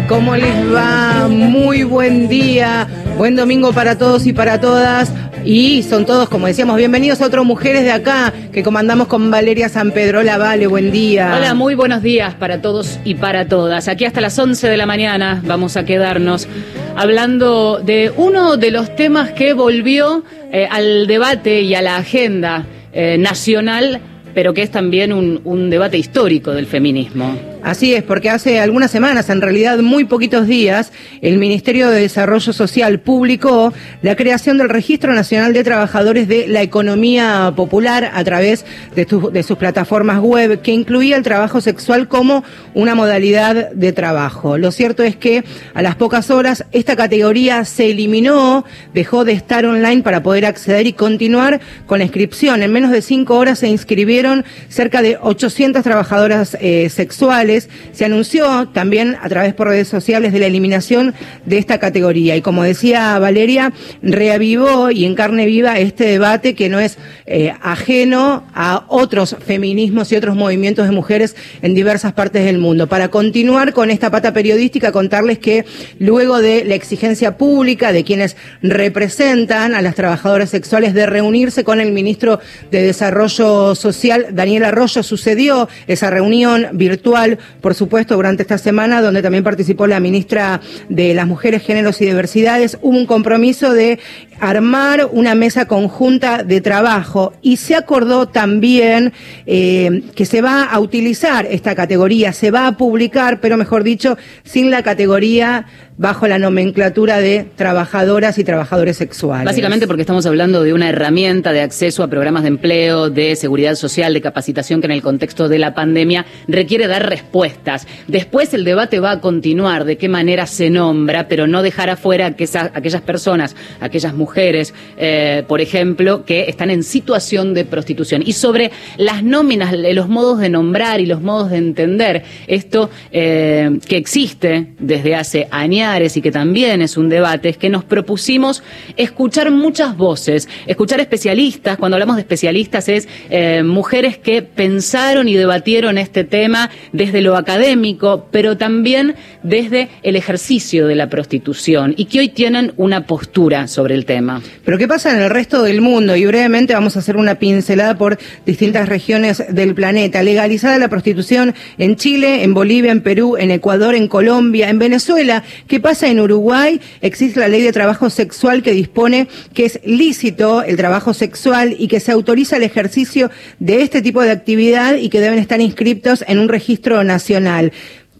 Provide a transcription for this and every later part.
¿cómo les va? Muy buen día, buen domingo para todos y para todas. Y son todos, como decíamos, bienvenidos a otros Mujeres de Acá, que comandamos con Valeria San Pedro. Hola, Vale, buen día. Hola, muy buenos días para todos y para todas. Aquí hasta las 11 de la mañana vamos a quedarnos hablando de uno de los temas que volvió eh, al debate y a la agenda eh, nacional pero que es también un, debate histórico del feminismo. Así es, porque hace algunas semanas, en realidad muy poquitos días, el Ministerio de Desarrollo Social publicó la creación del Registro Nacional de Trabajadores de la Economía Popular a través de, sus plataformas web, que incluía el trabajo sexual como una modalidad de trabajo. Lo cierto es que a las pocas horas esta categoría se eliminó, dejó de estar online para poder acceder y continuar con la inscripción. En menos de cinco horas se inscribieron cerca de 800 trabajadoras eh, sexuales se anunció también a través por redes sociales de la eliminación de esta categoría. Y como decía Valeria, reavivó y en carne viva este debate que no es eh, ajeno a otros feminismos y otros movimientos de mujeres en diversas partes del mundo. Para continuar con esta pata periodística, contarles que luego de la exigencia pública de quienes representan a las trabajadoras sexuales de reunirse con el ministro de Desarrollo Social, Daniel Arroyo, sucedió esa reunión virtual por supuesto, durante esta semana, donde también participó la ministra de las Mujeres, Géneros y Diversidades, hubo un compromiso de armar una mesa conjunta de trabajo y se acordó también eh, que se va a utilizar esta categoría, se va a publicar, pero mejor dicho, sin la categoría bajo la nomenclatura de trabajadoras y trabajadores sexuales. Básicamente porque estamos hablando de una herramienta de acceso a programas de empleo, de seguridad social, de capacitación que en el contexto de la pandemia requiere dar respuestas. Después el debate va a continuar de qué manera se nombra, pero no dejar afuera a aquellas personas, aquellas mujeres, eh, por ejemplo, que están en situación de prostitución. Y sobre las nóminas, los modos de nombrar y los modos de entender esto eh, que existe desde hace años y que también es un debate, es que nos propusimos escuchar muchas voces, escuchar especialistas, cuando hablamos de especialistas es eh, mujeres que pensaron y debatieron este tema desde lo académico, pero también desde el ejercicio de la prostitución y que hoy tienen una postura sobre el tema. Pero ¿qué pasa en el resto del mundo? Y brevemente vamos a hacer una pincelada por distintas regiones del planeta. Legalizada la prostitución en Chile, en Bolivia, en Perú, en Ecuador, en Colombia, en Venezuela, ¿Qué pasa en Uruguay? Existe la ley de trabajo sexual que dispone que es lícito el trabajo sexual y que se autoriza el ejercicio de este tipo de actividad y que deben estar inscriptos en un registro nacional.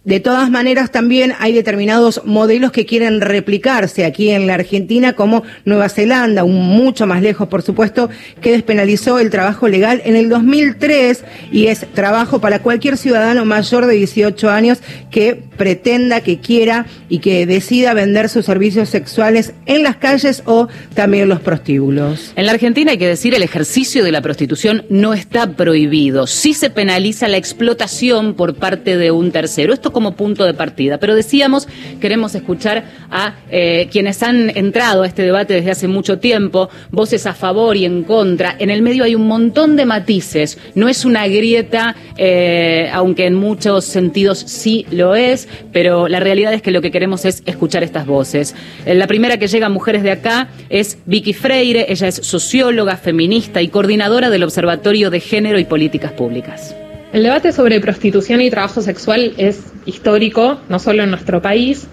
De todas maneras, también hay determinados modelos que quieren replicarse aquí en la Argentina, como Nueva Zelanda, mucho más lejos, por supuesto, que despenalizó el trabajo legal en el 2003 y es trabajo para cualquier ciudadano mayor de 18 años que pretenda, que quiera y que decida vender sus servicios sexuales en las calles o también en los prostíbulos. En la Argentina hay que decir, el ejercicio de la prostitución no está prohibido. Sí se penaliza la explotación por parte de un tercero. Esto como punto de partida. Pero decíamos, queremos escuchar a eh, quienes han entrado a este debate desde hace mucho tiempo, voces a favor y en contra. En el medio hay un montón de matices. No es una grieta, eh, aunque en muchos sentidos sí lo es, pero la realidad es que lo que queremos es escuchar estas voces. Eh, la primera que llega a Mujeres de Acá es Vicky Freire. Ella es socióloga, feminista y coordinadora del Observatorio de Género y Políticas Públicas. El debate sobre prostitución y trabajo sexual es histórico, no solo en nuestro país,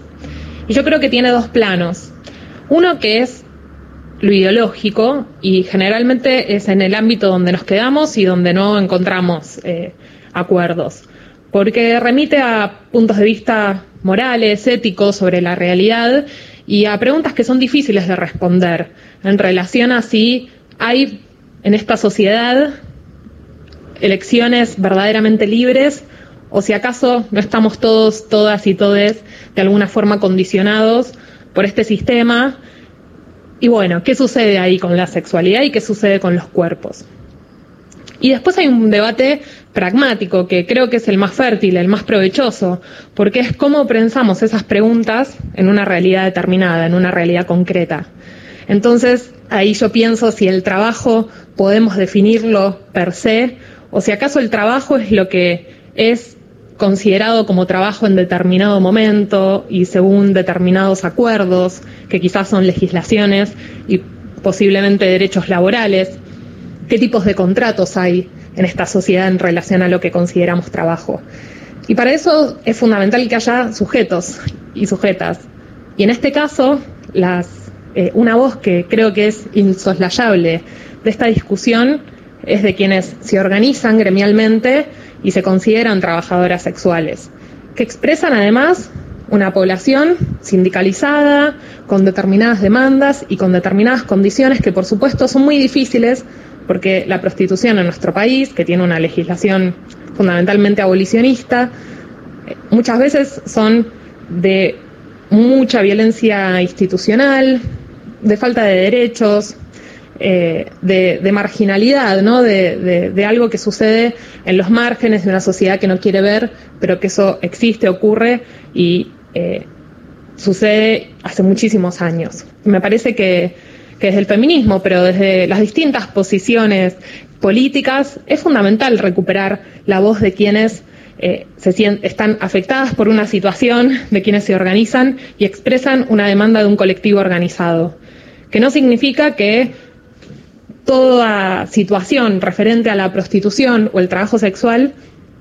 y yo creo que tiene dos planos. Uno que es lo ideológico y generalmente es en el ámbito donde nos quedamos y donde no encontramos eh, acuerdos, porque remite a puntos de vista morales, éticos sobre la realidad y a preguntas que son difíciles de responder en relación a si hay en esta sociedad elecciones verdaderamente libres o si acaso no estamos todos, todas y todes de alguna forma condicionados por este sistema. Y bueno, ¿qué sucede ahí con la sexualidad y qué sucede con los cuerpos? Y después hay un debate pragmático que creo que es el más fértil, el más provechoso, porque es cómo pensamos esas preguntas en una realidad determinada, en una realidad concreta. Entonces, ahí yo pienso si el trabajo podemos definirlo per se o si acaso el trabajo es lo que es considerado como trabajo en determinado momento y según determinados acuerdos, que quizás son legislaciones y posiblemente derechos laborales, qué tipos de contratos hay en esta sociedad en relación a lo que consideramos trabajo. Y para eso es fundamental que haya sujetos y sujetas. Y en este caso, las, eh, una voz que creo que es insoslayable de esta discusión es de quienes se organizan gremialmente y se consideran trabajadoras sexuales, que expresan además una población sindicalizada, con determinadas demandas y con determinadas condiciones que por supuesto son muy difíciles porque la prostitución en nuestro país, que tiene una legislación fundamentalmente abolicionista, muchas veces son de mucha violencia institucional, de falta de derechos, eh, de, marginalidad, ¿no? De, algo que sucede en los márgenes de una sociedad que no quiere ver, pero que eso existe, ocurre y eh, sucede hace muchísimos años. Me parece que, que desde el feminismo, pero desde las distintas posiciones políticas, es fundamental recuperar la voz de quienes eh, se están afectadas por una situación, de quienes se organizan y expresan una demanda de un colectivo organizado. Que no significa que toda situación referente a la prostitución o el trabajo sexual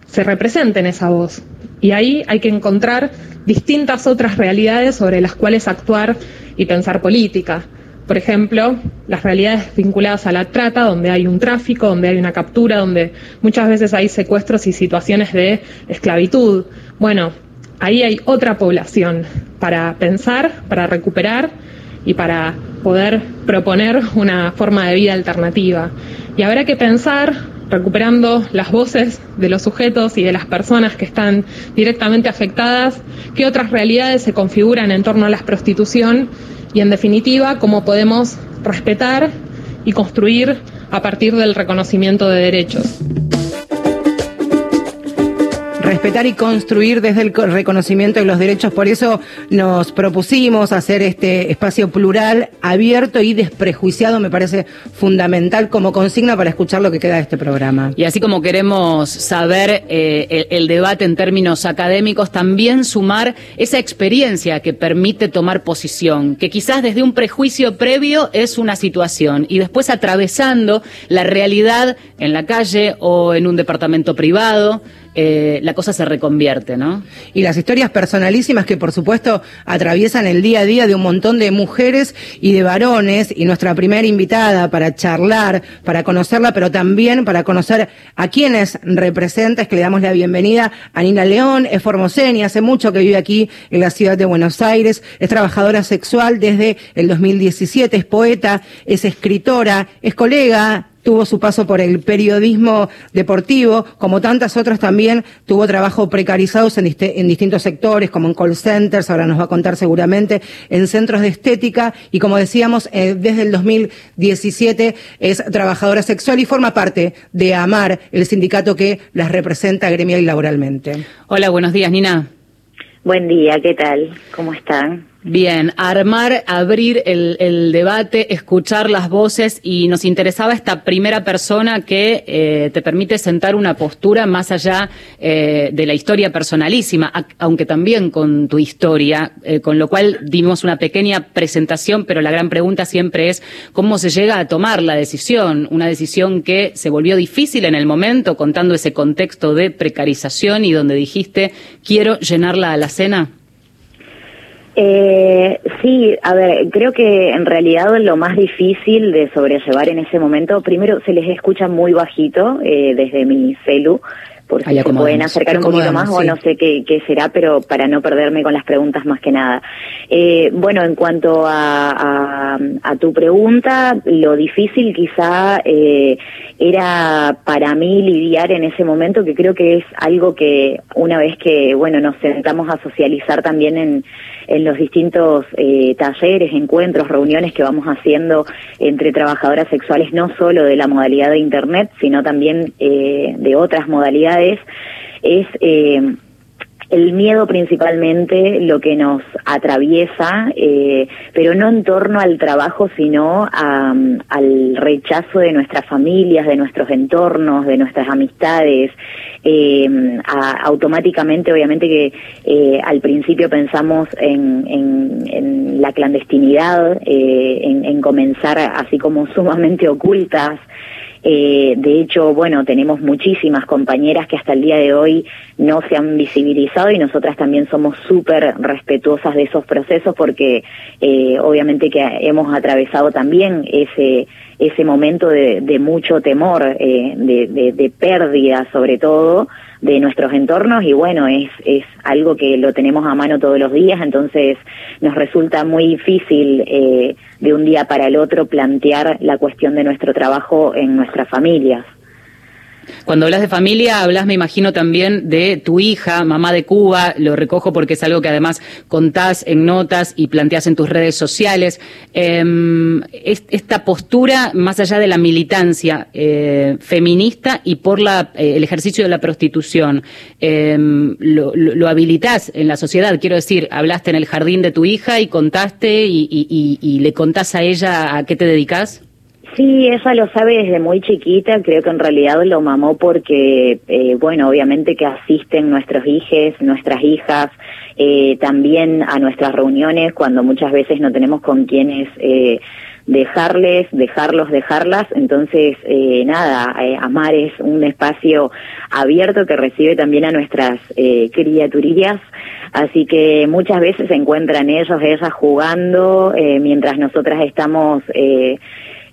se represente en esa voz. Y ahí hay que encontrar distintas otras realidades sobre las cuales actuar y pensar política. Por ejemplo, las realidades vinculadas a la trata, donde hay un tráfico, donde hay una captura, donde muchas veces hay secuestros y situaciones de esclavitud. Bueno, ahí hay otra población para pensar, para recuperar y para poder proponer una forma de vida alternativa. Y habrá que pensar, recuperando las voces de los sujetos y de las personas que están directamente afectadas, qué otras realidades se configuran en torno a la prostitución y, en definitiva, cómo podemos respetar y construir a partir del reconocimiento de derechos respetar y construir desde el reconocimiento de los derechos. Por eso nos propusimos hacer este espacio plural, abierto y desprejuiciado. Me parece fundamental como consigna para escuchar lo que queda de este programa. Y así como queremos saber eh, el, debate en términos académicos, también sumar esa experiencia que permite tomar posición, que quizás desde un prejuicio previo es una situación y después atravesando la realidad en la calle o en un departamento privado eh, la cosa se reconvierte, ¿no? Y las historias personalísimas que por supuesto atraviesan el día a día de un montón de mujeres y de varones y nuestra primera invitada para charlar, para conocerla, pero también para conocer a quienes representa, es que le damos la bienvenida a Nina León, es formoseña, hace mucho que vive aquí en la ciudad de Buenos Aires, es trabajadora sexual desde el 2017, es poeta, es escritora, es colega tuvo su paso por el periodismo deportivo, como tantas otras también tuvo trabajo precarizados en, distintos sectores, como en call centers, ahora nos va a contar seguramente, en centros de estética y como decíamos, eh, desde el 2017 es trabajadora sexual y forma parte de AMAR, el sindicato que las representa gremial y laboralmente. Hola, buenos días, Nina. Buen día, ¿qué tal? ¿Cómo están? Bien, armar, abrir el, debate, escuchar las voces y nos interesaba esta primera persona que eh, te permite sentar una postura más allá eh, de la historia personalísima, aunque también con tu historia, eh, con lo cual dimos una pequeña presentación, pero la gran pregunta siempre es cómo se llega a tomar la decisión, una decisión que se volvió difícil en el momento, contando ese contexto de precarización y donde dijiste quiero llenar la alacena. Eh, sí, a ver, creo que en realidad lo más difícil de sobrellevar en ese momento, primero se les escucha muy bajito eh, desde mi celu, por si se pueden acercar un poquito más o no sé qué, qué, será, pero para no perderme con las preguntas más que nada. Eh, bueno, en cuanto a, a, tu pregunta, lo difícil quizá eh, era para mí lidiar en ese momento, que creo que es algo que una vez que, bueno, nos sentamos a socializar también en, en los distintos eh, talleres, encuentros, reuniones que vamos haciendo entre trabajadoras sexuales, no solo de la modalidad de Internet, sino también eh, de otras modalidades, es eh, el miedo principalmente lo que nos atraviesa, eh, pero no en torno al trabajo, sino al rechazo de nuestras familias, de nuestros entornos, de nuestras amistades. Eh, automáticamente, obviamente que eh, al principio pensamos en, en, la clandestinidad, eh, en, en comenzar así como sumamente ocultas, eh, de hecho, bueno, tenemos muchísimas compañeras que hasta el día de hoy no se han visibilizado y nosotras también somos súper respetuosas de esos procesos porque eh, obviamente que hemos atravesado también ese ese momento de, mucho temor, eh, de, de pérdida sobre todo, de nuestros entornos y bueno, es, es algo que lo tenemos a mano todos los días, entonces nos resulta muy difícil eh, de un día para el otro plantear la cuestión de nuestro trabajo en nuestras familias. Cuando hablas de familia, hablas, me imagino, también de tu hija, mamá de Cuba, lo recojo porque es algo que además contás en notas y planteas en tus redes sociales. Em, esta postura, más allá de la militancia eh, feminista y por la, eh, el ejercicio de la prostitución, em, lo, lo, habilitas en la sociedad. Quiero decir, hablaste en el jardín de tu hija y contaste y, y le contás a ella a qué te dedicas. Sí, ella lo sabe desde muy chiquita, creo que en realidad lo mamó porque, eh, bueno, obviamente que asisten nuestros hijos, nuestras hijas, eh, también a nuestras reuniones cuando muchas veces no tenemos con quienes eh, dejarles, dejarlos, dejarlas. Entonces, eh, nada, eh, Amar es un espacio abierto que recibe también a nuestras eh, criaturillas. Así que muchas veces se encuentran ellos, ellas jugando, eh, mientras nosotras estamos eh,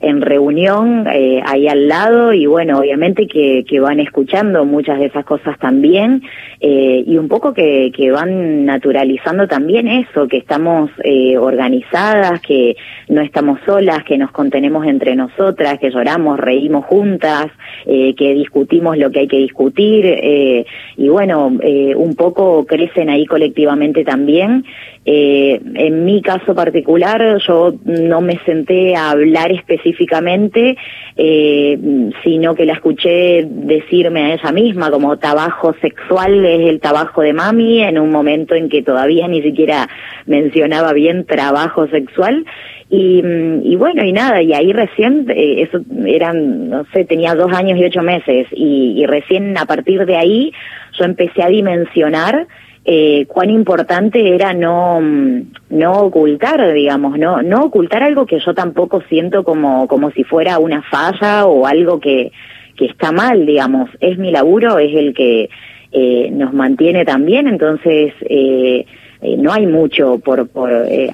en reunión eh, ahí al lado y bueno, obviamente que, que, van escuchando muchas de esas cosas también eh, y un poco que, que, van naturalizando también eso, que estamos eh, organizadas, que no estamos solas, que nos contenemos entre nosotras, que lloramos, reímos juntas, eh, que discutimos lo que hay que discutir eh, y bueno, un poco crecen ahí colectivamente también eh, en mi caso particular, yo no me senté a hablar específicamente, eh, sino que la escuché decirme a ella misma como trabajo sexual es el trabajo de mami, en un momento en que todavía ni siquiera mencionaba bien trabajo sexual. Y, y bueno, y nada, y ahí recién, eh, eso eran, no sé, tenía dos años y ocho meses, y, y recién a partir de ahí yo empecé a dimensionar eh, cuán importante era no, no ocultar, digamos, no, no ocultar algo que yo tampoco siento como, como si fuera una falla o algo que, que está mal, digamos. Es mi laburo, es el que eh, nos mantiene también, entonces eh, eh no hay mucho por, por, eh,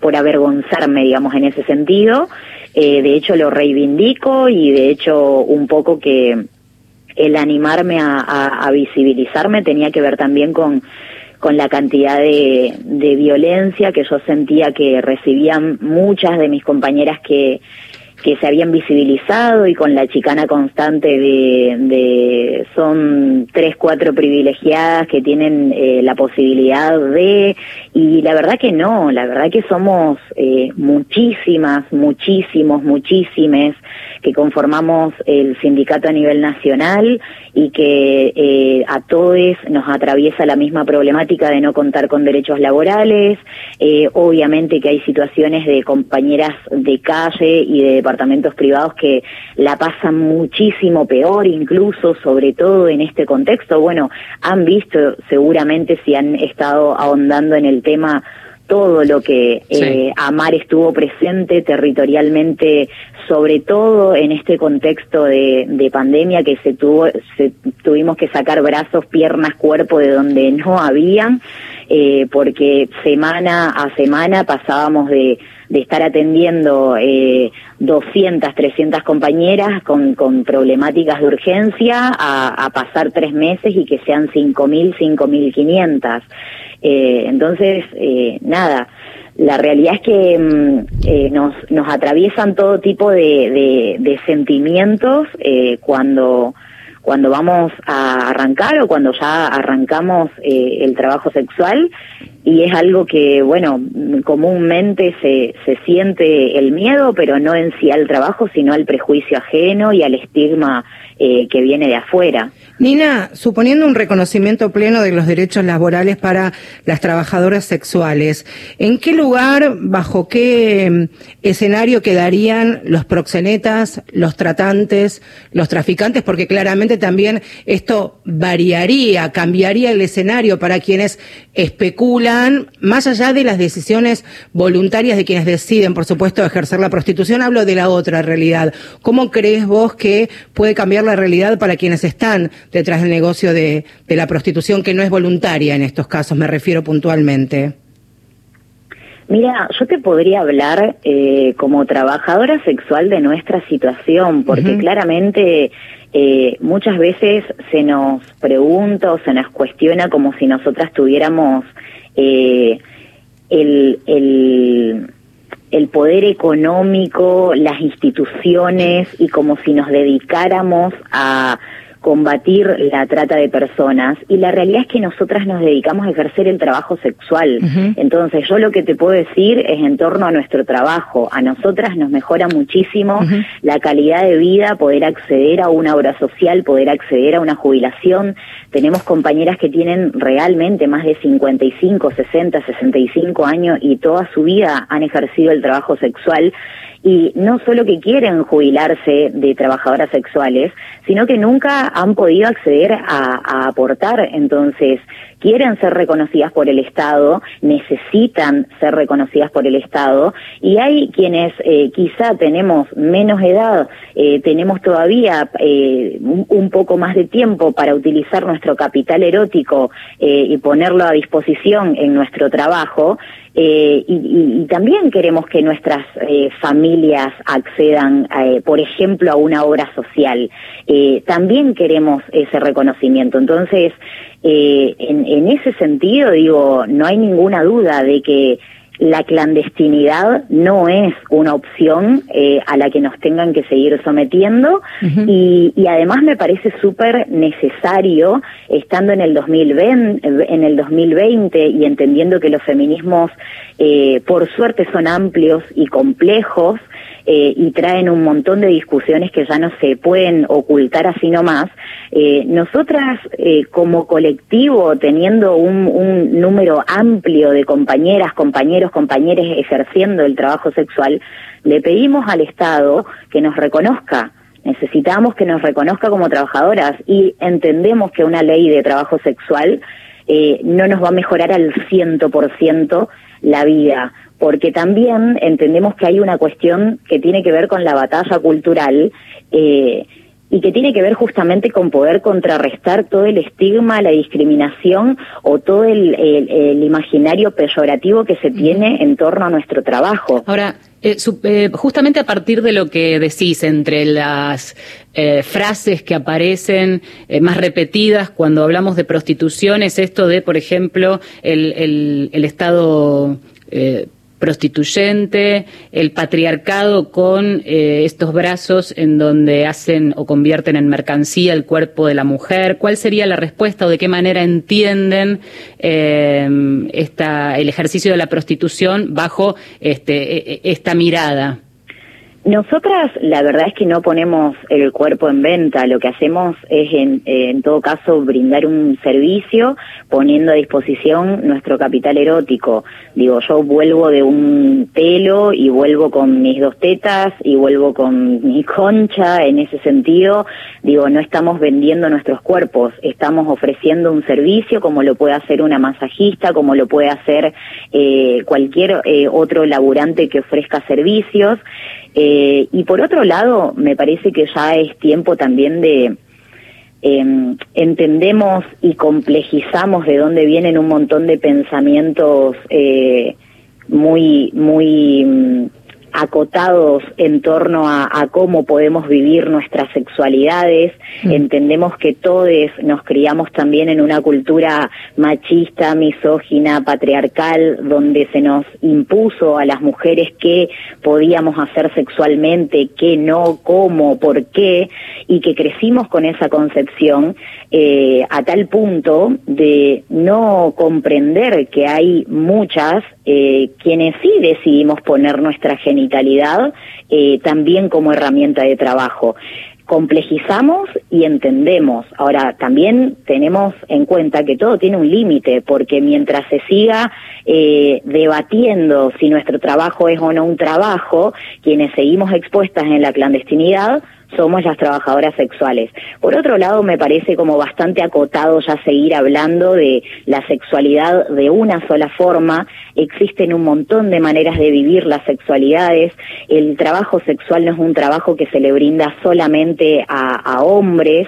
por avergonzarme, digamos, en ese sentido. Eh, de hecho, lo reivindico y de hecho un poco que el animarme a, visibilizarme tenía que ver también con, con la cantidad de, de violencia que yo sentía que recibían muchas de mis compañeras que, que se habían visibilizado y con la chicana constante de, de son tres, cuatro privilegiadas que tienen eh, la posibilidad de, y la verdad que no, la verdad que somos eh, muchísimas, muchísimos, muchísimes que conformamos el sindicato a nivel nacional y que eh, a todos nos atraviesa la misma problemática de no contar con derechos laborales, eh, obviamente que hay situaciones de compañeras de calle y de departamentos privados que la pasan muchísimo peor, incluso, sobre todo en este contexto. Bueno, han visto seguramente si han estado ahondando en el tema todo lo que eh, Amar estuvo presente territorialmente, sobre todo en este contexto de, de pandemia que se tuvo, se, tuvimos que sacar brazos, piernas, cuerpo de donde no habían, eh, porque semana a semana pasábamos de, de estar atendiendo eh, 200, 300 compañeras con, con problemáticas de urgencia a, a pasar tres meses y que sean 5.000, 5.500. Eh, entonces, eh, nada, la realidad es que mm, eh, nos, nos atraviesan todo tipo de, de, sentimientos eh, cuando, cuando vamos a arrancar o cuando ya arrancamos eh, el trabajo sexual y es algo que, bueno, comúnmente se, se siente el miedo, pero no en sí al trabajo, sino al prejuicio ajeno y al estigma que viene de afuera. Nina, suponiendo un reconocimiento pleno de los derechos laborales para las trabajadoras sexuales, ¿en qué lugar, bajo qué mm, escenario quedarían los proxenetas, los tratantes, los traficantes? Porque claramente también esto variaría, cambiaría el escenario para quienes especulan, más allá de las decisiones voluntarias de quienes deciden, por supuesto, ejercer la prostitución, hablo de la otra realidad. ¿Cómo crees vos que puede cambiar la realidad para quienes están detrás del negocio de, la prostitución, que no es voluntaria en estos casos, me refiero puntualmente? Mira, yo te podría hablar eh, como trabajadora sexual de nuestra situación, porque claramente eh, muchas veces se nos pregunta o se nos cuestiona como si nosotras tuviéramos eh, el, el, el poder económico, las instituciones y como si nos dedicáramos a combatir la trata de personas y la realidad es que nosotras nos dedicamos a ejercer el trabajo sexual. Entonces yo lo que te puedo decir es en torno a nuestro trabajo. A nosotras nos mejora muchísimo la calidad de vida, poder acceder a una obra social, poder acceder a una jubilación. Tenemos compañeras que tienen realmente más de 55, 60, 65 años y toda su vida han ejercido el trabajo sexual y no solo que quieren jubilarse de trabajadoras sexuales, sino que nunca han podido acceder a, aportar. Entonces, quieren ser reconocidas por el Estado, necesitan ser reconocidas por el Estado, y hay quienes eh, quizá tenemos menos edad, eh, tenemos todavía eh, un, poco más de tiempo para utilizar nuestro capital erótico y ponerlo a disposición en nuestro trabajo, y, y, también queremos que nuestras familias accedan, por ejemplo, a una obra social. también queremos ese reconocimiento. Entonces, eh, en, en ese sentido, digo, no hay ninguna duda de que la clandestinidad no es una opción eh, a la que nos tengan que seguir sometiendo. Y, y, además me parece súper necesario estando en el 2020 en el 2020 y entendiendo que los feminismos eh, por suerte son amplios y complejos eh, y traen un montón de discusiones que ya no se pueden ocultar así nomás. Eh, nosotras, eh, como colectivo, teniendo un, un, número amplio de compañeras, compañeros, compañeras ejerciendo el trabajo sexual, le pedimos al Estado que nos reconozca. Necesitamos que nos reconozca como trabajadoras y entendemos que una ley de trabajo sexual eh, no nos va a mejorar al ciento por ciento la vida, porque también entendemos que hay una cuestión que tiene que ver con la batalla cultural eh, y que tiene que ver justamente con poder contrarrestar todo el estigma, la discriminación o todo el, imaginario peyorativo que se tiene en torno a nuestro trabajo. Ahora, eh, eh, justamente a partir de lo que decís, entre las frases que aparecen más repetidas cuando hablamos de prostitución, es esto de, por ejemplo, el, el Estado prostituyente, el patriarcado con eh, estos brazos en donde hacen o convierten en mercancía el cuerpo de la mujer. ¿Cuál sería la respuesta o de qué manera entienden eh, esta, el ejercicio de la prostitución bajo este, e, e, esta mirada? Nosotras, la verdad es que no ponemos el cuerpo en venta, lo que hacemos es, en, en, todo caso, brindar un servicio poniendo a disposición nuestro capital erótico. Digo, yo vuelvo de un pelo y vuelvo con mis dos tetas y vuelvo con mi concha, en ese sentido, digo, no estamos vendiendo nuestros cuerpos, estamos ofreciendo un servicio como lo puede hacer una masajista, como lo puede hacer eh, cualquier eh, otro laburante que ofrezca servicios. Eh, y por otro lado, me parece que ya es tiempo también de eh, entendemos y complejizamos de dónde vienen un montón de pensamientos eh, muy, muy mm, acotados en torno a, cómo podemos vivir nuestras sexualidades. Mm. Entendemos que todos nos criamos también en una cultura machista, misógina, patriarcal, donde se nos impuso a las mujeres qué podíamos hacer sexualmente, qué no, cómo, por qué, y que crecimos con esa concepción eh, a tal punto de no comprender que hay muchas eh, quienes sí decidimos poner nuestra genitalidad eh, también como herramienta de trabajo complejizamos y entendemos. Ahora, también tenemos en cuenta que todo tiene un límite, porque mientras se siga eh, debatiendo si nuestro trabajo es o no un trabajo, quienes seguimos expuestas en la clandestinidad, somos las trabajadoras sexuales. Por otro lado, me parece como bastante acotado ya seguir hablando de la sexualidad de una sola forma. Existen un montón de maneras de vivir las sexualidades. El trabajo sexual no es un trabajo que se le brinda solamente a, hombres.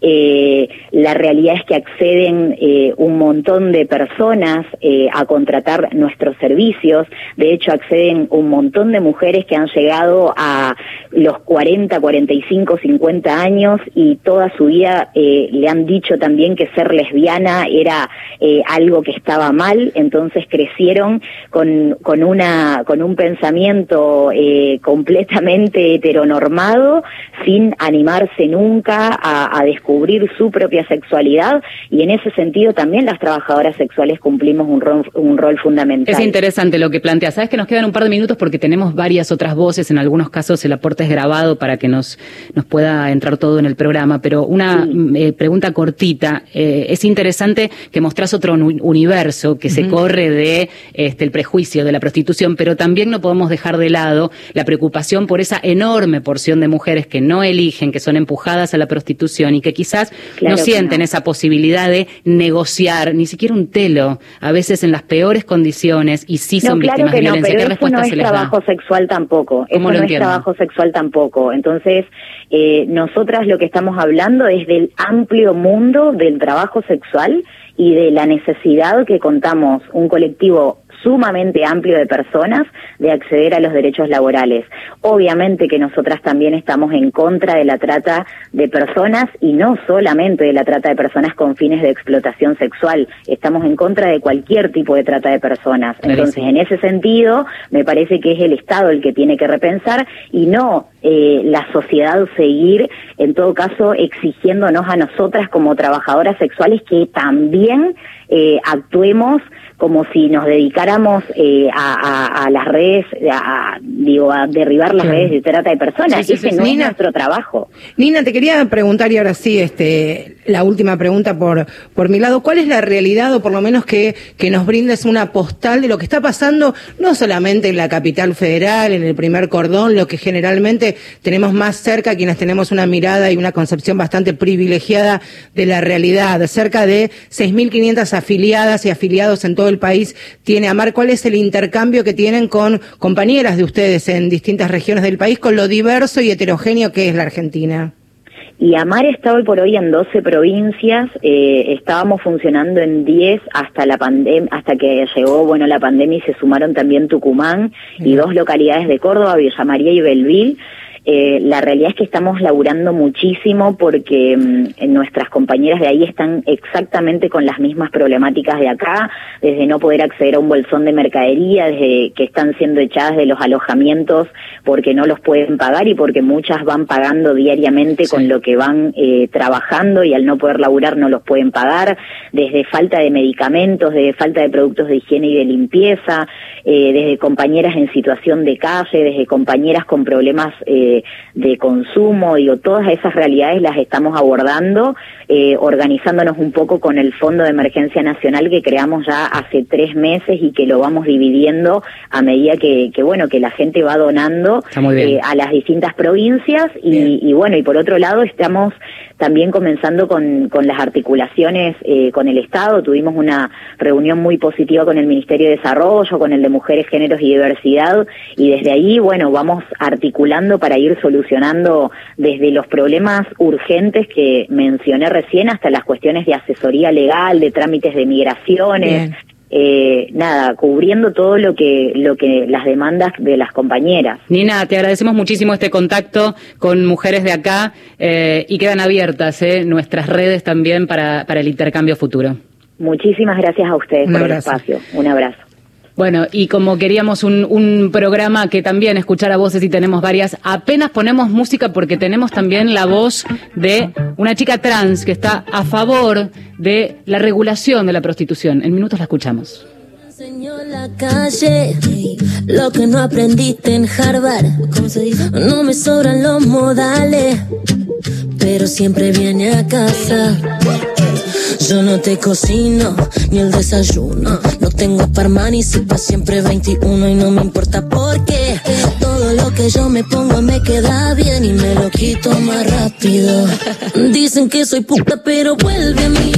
Eh, la realidad es que acceden eh, un montón de personas eh, a contratar nuestros servicios. De hecho, acceden un montón de mujeres que han llegado a los 40, 45 45, 50 años y toda su vida eh, le han dicho también que ser lesbiana era eh, algo que estaba mal, entonces crecieron con, con, una, con un pensamiento eh, completamente heteronormado, sin animarse nunca a, a, descubrir su propia sexualidad y en ese sentido también las trabajadoras sexuales cumplimos un rol, un rol fundamental. Es interesante lo que plantea. Sabes que nos quedan un par de minutos porque tenemos varias otras voces, en algunos casos el aporte es grabado para que nos nos pueda entrar todo en el programa, pero una eh, pregunta cortita. Eh, es interesante que mostrás otro universo que se corre de este, el prejuicio de la prostitución, pero también no podemos dejar de lado la preocupación por esa enorme porción de mujeres que no eligen, que son empujadas a la prostitución y que quizás no sienten esa posibilidad de negociar ni siquiera un telo, a veces en las peores condiciones y sí son víctimas de violencia. ¿Qué respuesta no es trabajo sexual tampoco. Eso no es trabajo sexual tampoco. Entonces, eh, nosotras lo que estamos hablando es del amplio mundo del trabajo sexual y de la necesidad que contamos un colectivo sumamente amplio de personas de acceder a los derechos laborales. Obviamente que nosotras también estamos en contra de la trata de personas y no solamente de la trata de personas con fines de explotación sexual, estamos en contra de cualquier tipo de trata de personas. Entonces, en ese sentido, me parece que es el Estado el que tiene que repensar y no eh, la sociedad seguir, en todo caso, exigiéndonos a nosotras como trabajadoras sexuales que también eh, actuemos como si nos dedicáramos eh, a, las redes, a, digo, a derribar las redes de trata de personas. Ese no es nuestro trabajo. Nina, te quería preguntar, y ahora sí, este, la última pregunta por, por mi lado, ¿cuál es la realidad, o por lo menos que, que nos brindes una postal de lo que está pasando, no solamente en la capital federal, en el primer cordón, lo que generalmente tenemos más cerca, quienes tenemos una mirada y una concepción bastante privilegiada de la realidad, cerca de 6.500 afiliadas y afiliados en todo el país tiene Amar. ¿Cuál es el intercambio que tienen con compañeras de ustedes en distintas regiones del país, con lo diverso y heterogéneo que es la Argentina? Y Amar está hoy por hoy en 12 provincias, eh, estábamos funcionando en 10 hasta la pandemia, hasta que llegó, bueno, la pandemia y se sumaron también Tucumán y dos localidades de Córdoba, Villa María y Belville. Eh, la realidad es que estamos laburando muchísimo porque mm, nuestras compañeras de ahí están exactamente con las mismas problemáticas de acá, desde no poder acceder a un bolsón de mercadería, desde que están siendo echadas de los alojamientos porque no los pueden pagar y porque muchas van pagando diariamente con lo que van eh, trabajando y al no poder laburar no los pueden pagar, desde falta de medicamentos, desde falta de productos de higiene y de limpieza, eh, desde compañeras en situación de calle, desde compañeras con problemas eh, de, consumo, digo, todas esas realidades las estamos abordando, eh, organizándonos un poco con el Fondo de Emergencia Nacional que creamos ya hace tres meses y que lo vamos dividiendo a medida que, que bueno, que la gente va donando eh, a las distintas provincias y, y, bueno, y por otro lado estamos también comenzando con, con las articulaciones eh, con el Estado, tuvimos una reunión muy positiva con el Ministerio de Desarrollo, con el de Mujeres, Géneros y Diversidad, y desde ahí, bueno, vamos articulando para ir solucionando desde los problemas urgentes que mencioné recién hasta las cuestiones de asesoría legal, de trámites de migraciones, eh, nada, cubriendo todo lo que, lo que las demandas de las compañeras. Nina, te agradecemos muchísimo este contacto con mujeres de acá eh, y quedan abiertas eh, nuestras redes también para, para el intercambio futuro. Muchísimas gracias a ustedes por el espacio. Un abrazo. Bueno, y como queríamos un, programa que también escuchara voces y tenemos varias, apenas ponemos música porque tenemos también la voz de una chica trans que está a favor de la regulación de la prostitución. En minutos la escuchamos. la calle, lo que no aprendiste en Harvard. No me sobran los modales. pero siempre viene a casa. Yo no te cocino ni el desayuno. No tengo parmani, si pa' siempre 21 y no me importa por qué. Todo lo que yo me pongo me queda bien y me lo quito más rápido. Dicen que soy puta, pero vuelve a mí.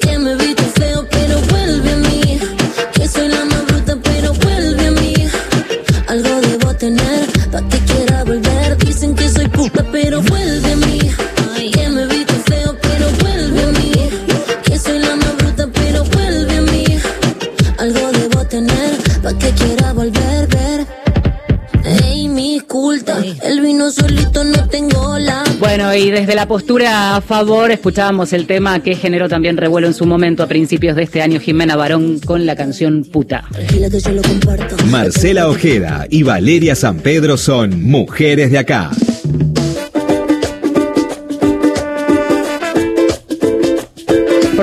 Que me vi feo, pero vuelve a mí. Que soy la más bruta, pero vuelve a mí. Algo debo tener pa' que quiera volver. Dicen que soy puta, pero Bueno, y desde la postura a favor escuchábamos el tema que generó también revuelo en su momento a principios de este año Jimena Barón con la canción Puta. Marcela Ojeda y Valeria San Pedro son mujeres de acá.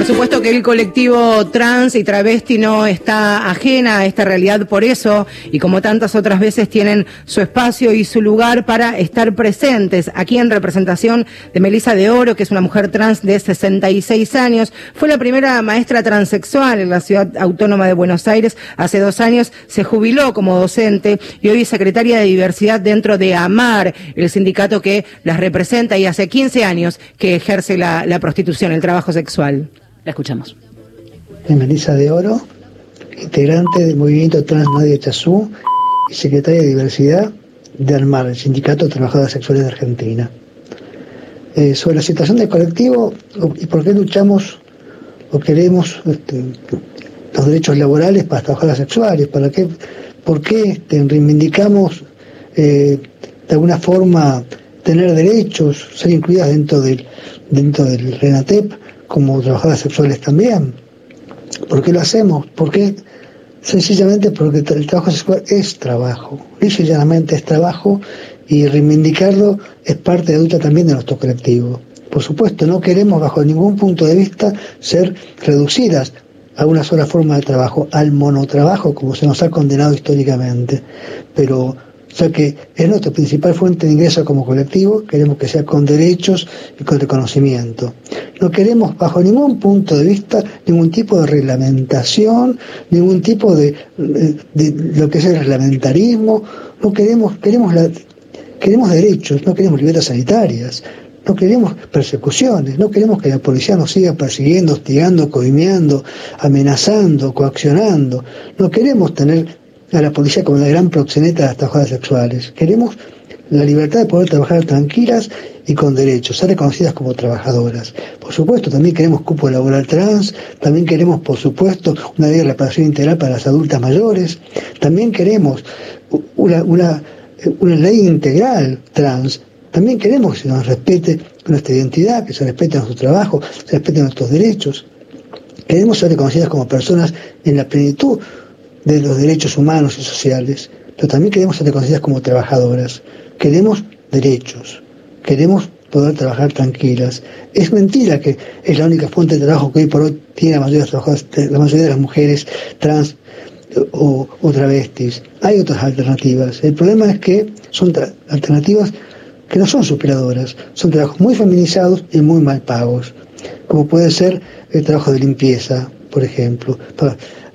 Supuesto que el colectivo trans y travesti no está ajena a esta realidad por eso, y como tantas otras veces tienen su espacio y su lugar para estar presentes. Aquí en representación de Melisa de Oro, que es una mujer trans de 66 años, fue la primera maestra transexual en la ciudad autónoma de Buenos Aires. Hace dos años se jubiló como docente y hoy es secretaria de diversidad dentro de AMAR, el sindicato que las representa y hace 15 años que ejerce la, la prostitución, el trabajo sexual. La escuchamos. Es Melissa de Oro, integrante del movimiento Trans Nadie Chazú y secretaria de Diversidad de ARMAR, el Sindicato de Trabajadoras Sexuales de Argentina. Eh, sobre la situación del colectivo y por qué luchamos o queremos este, los derechos laborales para trabajadoras sexuales, para qué, por qué este, reivindicamos eh, de alguna forma tener derechos, ser incluidas dentro del, dentro del RENATEP, como trabajadoras sexuales también. ¿Por qué lo hacemos? Porque sencillamente porque el trabajo sexual es trabajo, lisa llanamente es trabajo y reivindicarlo es parte adulta también de nuestro colectivo. Por supuesto, no queremos bajo ningún punto de vista ser reducidas a una sola forma de trabajo, al monotrabajo como se nos ha condenado históricamente, pero o sea que es nuestra principal fuente de ingreso como colectivo, queremos que sea con derechos y con reconocimiento. No queremos bajo ningún punto de vista ningún tipo de reglamentación, ningún tipo de, lo que es el reglamentarismo, no queremos, queremos la, queremos derechos, no queremos libertades sanitarias, no queremos persecuciones, no queremos que la policía nos siga persiguiendo, hostigando, coimeando, amenazando, coaccionando. No queremos tener a la policía como la gran proxeneta de las trabajadoras sexuales. Queremos la libertad de poder trabajar tranquilas y con derechos, ser reconocidas como trabajadoras. Por supuesto, también queremos cupo laboral trans, también queremos, por supuesto, una ley de reparación integral para las adultas mayores, también queremos una, una, una ley integral trans, también queremos que se nos respete nuestra identidad, que se respete nuestro trabajo, se respeten nuestros derechos. Queremos ser reconocidas como personas en la plenitud de los derechos humanos y sociales, pero también queremos ser reconocidas como trabajadoras. Queremos derechos, queremos poder trabajar tranquilas. Es mentira que es la única fuente de trabajo que hoy por hoy tiene la mayoría de, la mayoría de las mujeres trans o, travestis. Hay otras alternativas. El problema es que son alternativas que no son superadoras, son trabajos muy feminizados y muy mal pagos, como puede ser el trabajo de limpieza, por ejemplo.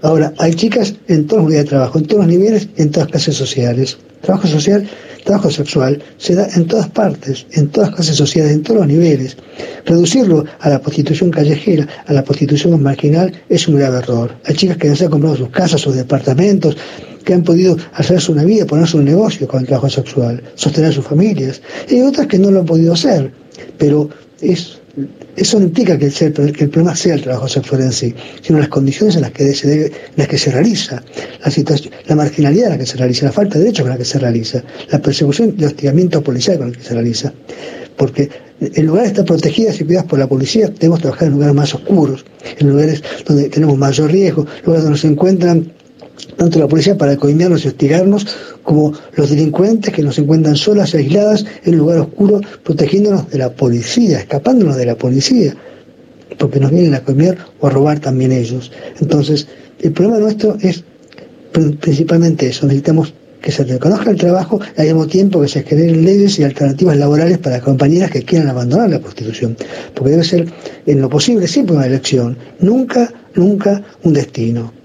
Ahora, hay chicas en todos los niveles de trabajo, en todos los niveles, en todas clases sociales. Trabajo social, trabajo sexual, se da en todas partes, en todas clases sociales, en todos los niveles. Reducirlo a la prostitución callejera, a la prostitución marginal, es un grave error. Hay chicas que se han comprado sus casas, sus departamentos, que han podido hacerse una vida, ponerse un negocio con el trabajo sexual, sostener sus familias. Y hay otras que no lo han podido hacer, pero es eso no implica que el, el problema sea el trabajo sexual en sí, sino las condiciones en las que se, debe, en las que se realiza, la, situación, la marginalidad en la que se realiza, la falta de derechos con la que se realiza, la persecución y el hostigamiento policial con el que se realiza. Porque en lugar de estar protegidas y cuidadas por la policía, debemos trabajar en lugares más oscuros, en lugares donde tenemos mayor riesgo, lugares donde se encuentran tanto la policía para coimearnos y hostigarnos, como los delincuentes que nos encuentran solas y aisladas en un lugar oscuro, protegiéndonos de la policía, escapándonos de la policía, porque nos vienen a comer o a robar también ellos. Entonces, el problema nuestro es principalmente eso, necesitamos que se reconozca el trabajo al mismo tiempo que se generen leyes y alternativas laborales para compañeras que quieran abandonar la prostitución. Porque debe ser, en lo posible, siempre una elección, nunca, nunca un destino.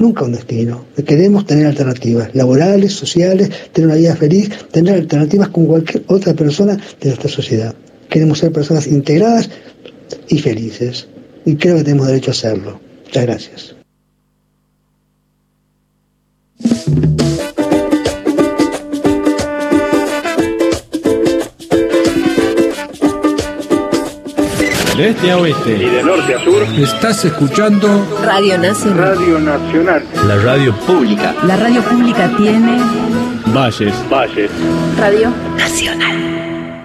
Nunca un destino. Queremos tener alternativas laborales, sociales, tener una vida feliz, tener alternativas con cualquier otra persona de nuestra sociedad. Queremos ser personas integradas y felices. Y creo que tenemos derecho a hacerlo. Muchas gracias. De este a oeste. Y de norte a sur. Estás escuchando Radio Nacional. Radio Nacional. La radio pública. La radio pública tiene. Valles. Valles. Radio Nacional.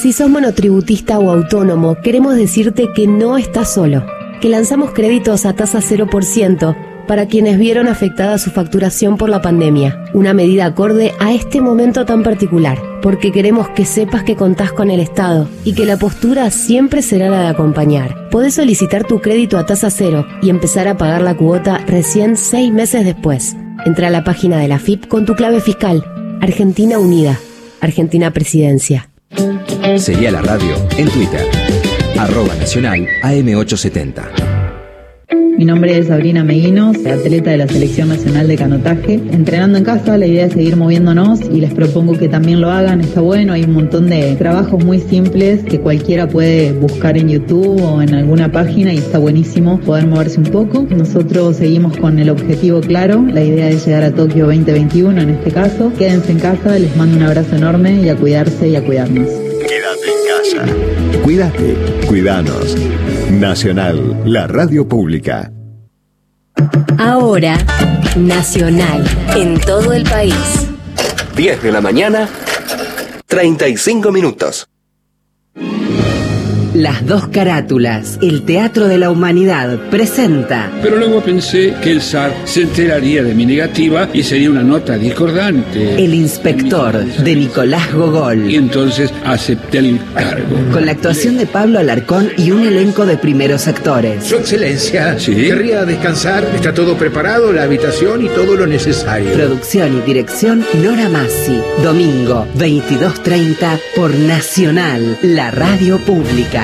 Si sos monotributista o autónomo, queremos decirte que no estás solo, que lanzamos créditos a tasa 0% para quienes vieron afectada su facturación por la pandemia, una medida acorde a este momento tan particular, porque queremos que sepas que contás con el Estado y que la postura siempre será la de acompañar. Podés solicitar tu crédito a tasa cero y empezar a pagar la cuota recién seis meses después. Entra a la página de la FIP con tu clave fiscal. Argentina Unida. Argentina Presidencia. Seguí a la radio en Twitter. Arroba Nacional AM870. Mi nombre es Sabrina Meguinos, atleta de la Selección Nacional de Canotaje. Entrenando en casa, la idea es seguir moviéndonos y les propongo que también lo hagan. Está bueno, hay un montón de trabajos muy simples que cualquiera puede buscar en YouTube o en alguna página y está buenísimo poder moverse un poco. Nosotros seguimos con el objetivo claro, la idea es llegar a Tokio 2021 en este caso. Quédense en casa, les mando un abrazo enorme y a cuidarse y a cuidarnos. Quédate en casa. Cuídate, cuidanos. Nacional, la radio pública. Ahora, Nacional, en todo el país. 10 de la mañana, 35 minutos. Las dos carátulas, el Teatro de la Humanidad, presenta. Pero luego pensé que el zar se enteraría de mi negativa y sería una nota discordante. El inspector, de Nicolás Gogol. Y entonces acepté el cargo. Con la actuación de Pablo Alarcón y un elenco de primeros actores. Su excelencia, ¿Sí? querría descansar. Está todo preparado, la habitación y todo lo necesario. Producción y dirección Nora Massi. Domingo, 22.30 por Nacional, la radio pública.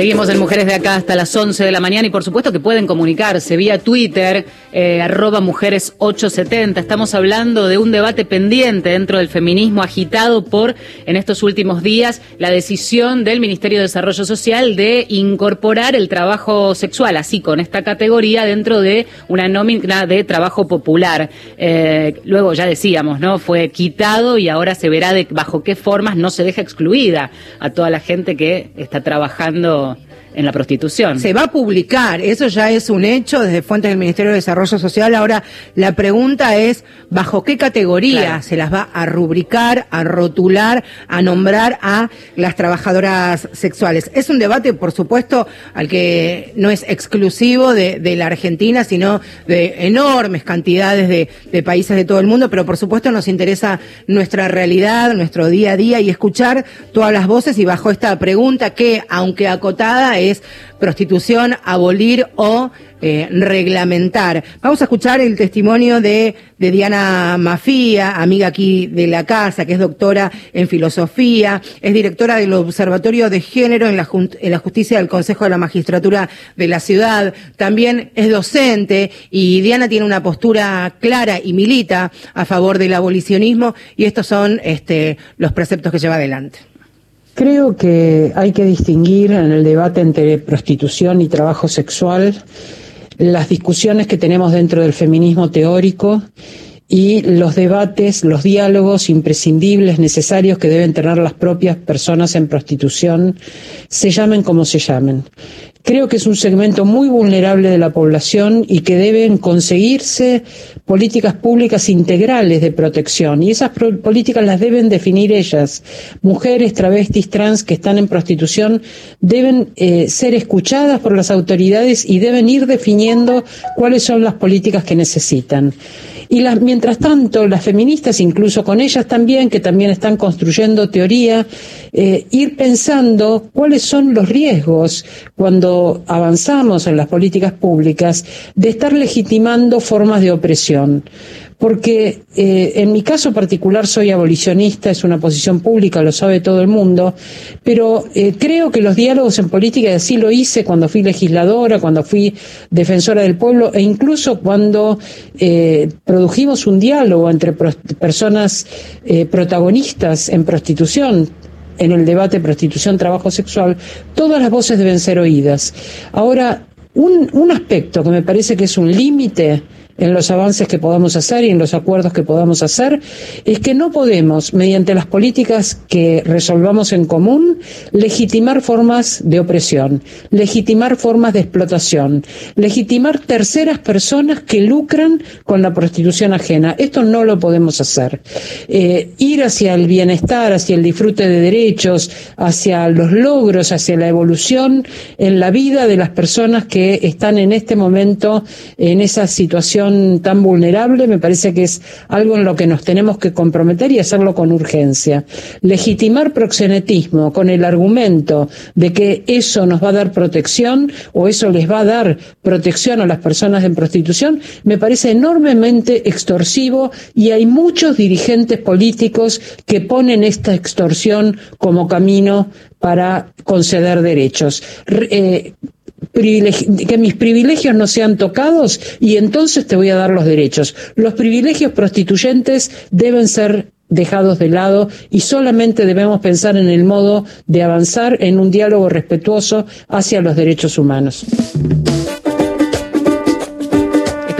Seguimos en Mujeres de Acá hasta las 11 de la mañana y por supuesto que pueden comunicarse vía Twitter, eh, arroba mujeres 870. Estamos hablando de un debate pendiente dentro del feminismo agitado por, en estos últimos días, la decisión del Ministerio de Desarrollo Social de incorporar el trabajo sexual, así con esta categoría, dentro de una nómina de trabajo popular. Eh, luego ya decíamos, ¿no? Fue quitado y ahora se verá de bajo qué formas no se deja excluida a toda la gente que está trabajando en la prostitución. Se va a publicar, eso ya es un hecho desde fuentes del Ministerio de Desarrollo Social. Ahora, la pregunta es, ¿bajo qué categoría Claro. se las va a rubricar, a rotular, a nombrar a las trabajadoras sexuales? Es un debate, por supuesto, al que no es exclusivo de, de la Argentina, sino de enormes cantidades de, de países de todo el mundo, pero por supuesto nos interesa nuestra realidad, nuestro día a día y escuchar todas las voces y bajo esta pregunta que, aunque acotada, es prostitución, abolir o eh, reglamentar. Vamos a escuchar el testimonio de, de Diana Mafía, amiga aquí de la casa, que es doctora en filosofía, es directora del Observatorio de Género en la, en la Justicia del Consejo de la Magistratura de la Ciudad, también es docente y Diana tiene una postura clara y milita a favor del abolicionismo y estos son este, los preceptos que lleva adelante. Creo que hay que distinguir en el debate entre prostitución y trabajo sexual las discusiones que tenemos dentro del feminismo teórico y los debates, los diálogos imprescindibles, necesarios que deben tener las propias personas en prostitución, se llamen como se llamen. Creo que es un segmento muy vulnerable de la población y que deben conseguirse políticas públicas integrales de protección. Y esas políticas las deben definir ellas. Mujeres, travestis, trans que están en prostitución deben eh, ser escuchadas por las autoridades y deben ir definiendo cuáles son las políticas que necesitan. Y las, mientras tanto, las feministas, incluso con ellas también, que también están construyendo teoría, eh, ir pensando cuáles son los riesgos cuando avanzamos en las políticas públicas de estar legitimando formas de opresión porque eh, en mi caso particular soy abolicionista, es una posición pública, lo sabe todo el mundo, pero eh, creo que los diálogos en política, y así lo hice cuando fui legisladora, cuando fui defensora del pueblo e incluso cuando eh, produjimos un diálogo entre personas protagonistas en prostitución, en el debate prostitución-trabajo sexual, todas las voces deben ser oídas. Ahora, un aspecto que me parece que es un límite en los avances que podamos hacer y en los acuerdos que podamos hacer, es que no podemos, mediante las políticas que resolvamos en común, legitimar formas de opresión, legitimar formas de explotación, legitimar terceras personas que lucran con la prostitución ajena. Esto no lo podemos hacer. Eh, ir hacia el bienestar, hacia el disfrute de derechos, hacia los logros, hacia la evolución en la vida de las personas que están en este momento en esa situación tan vulnerable, me parece que es algo en lo que nos tenemos que comprometer y hacerlo con urgencia. Legitimar proxenetismo con el argumento de que eso nos va a dar protección o eso les va a dar protección a las personas en prostitución, me parece enormemente extorsivo y hay muchos dirigentes políticos que ponen esta extorsión como camino para conceder derechos. Eh, que mis privilegios no sean tocados y entonces te voy a dar los derechos. Los privilegios prostituyentes deben ser dejados de lado y solamente debemos pensar en el modo de avanzar en un diálogo respetuoso hacia los derechos humanos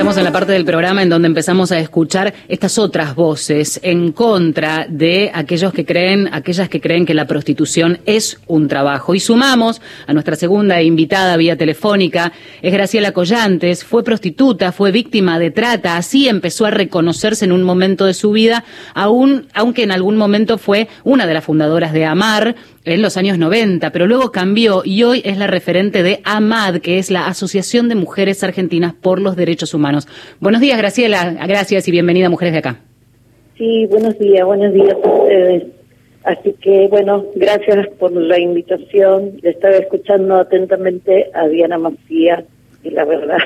en la parte del programa en donde empezamos a escuchar estas otras voces en contra de aquellos que creen, aquellas que creen que la prostitución es un trabajo. Y sumamos a nuestra segunda invitada vía telefónica, es Graciela Collantes, fue prostituta, fue víctima de trata, así empezó a reconocerse en un momento de su vida, aún, aunque en algún momento fue una de las fundadoras de Amar, en los años 90, pero luego cambió y hoy es la referente de AMAD, que es la Asociación de Mujeres Argentinas por los Derechos Humanos. Buenos días, Graciela. Gracias y bienvenida Mujeres de Acá. Sí, buenos días, buenos días a ustedes. Así que, bueno, gracias por la invitación. Estaba escuchando atentamente a Diana Macías y la verdad,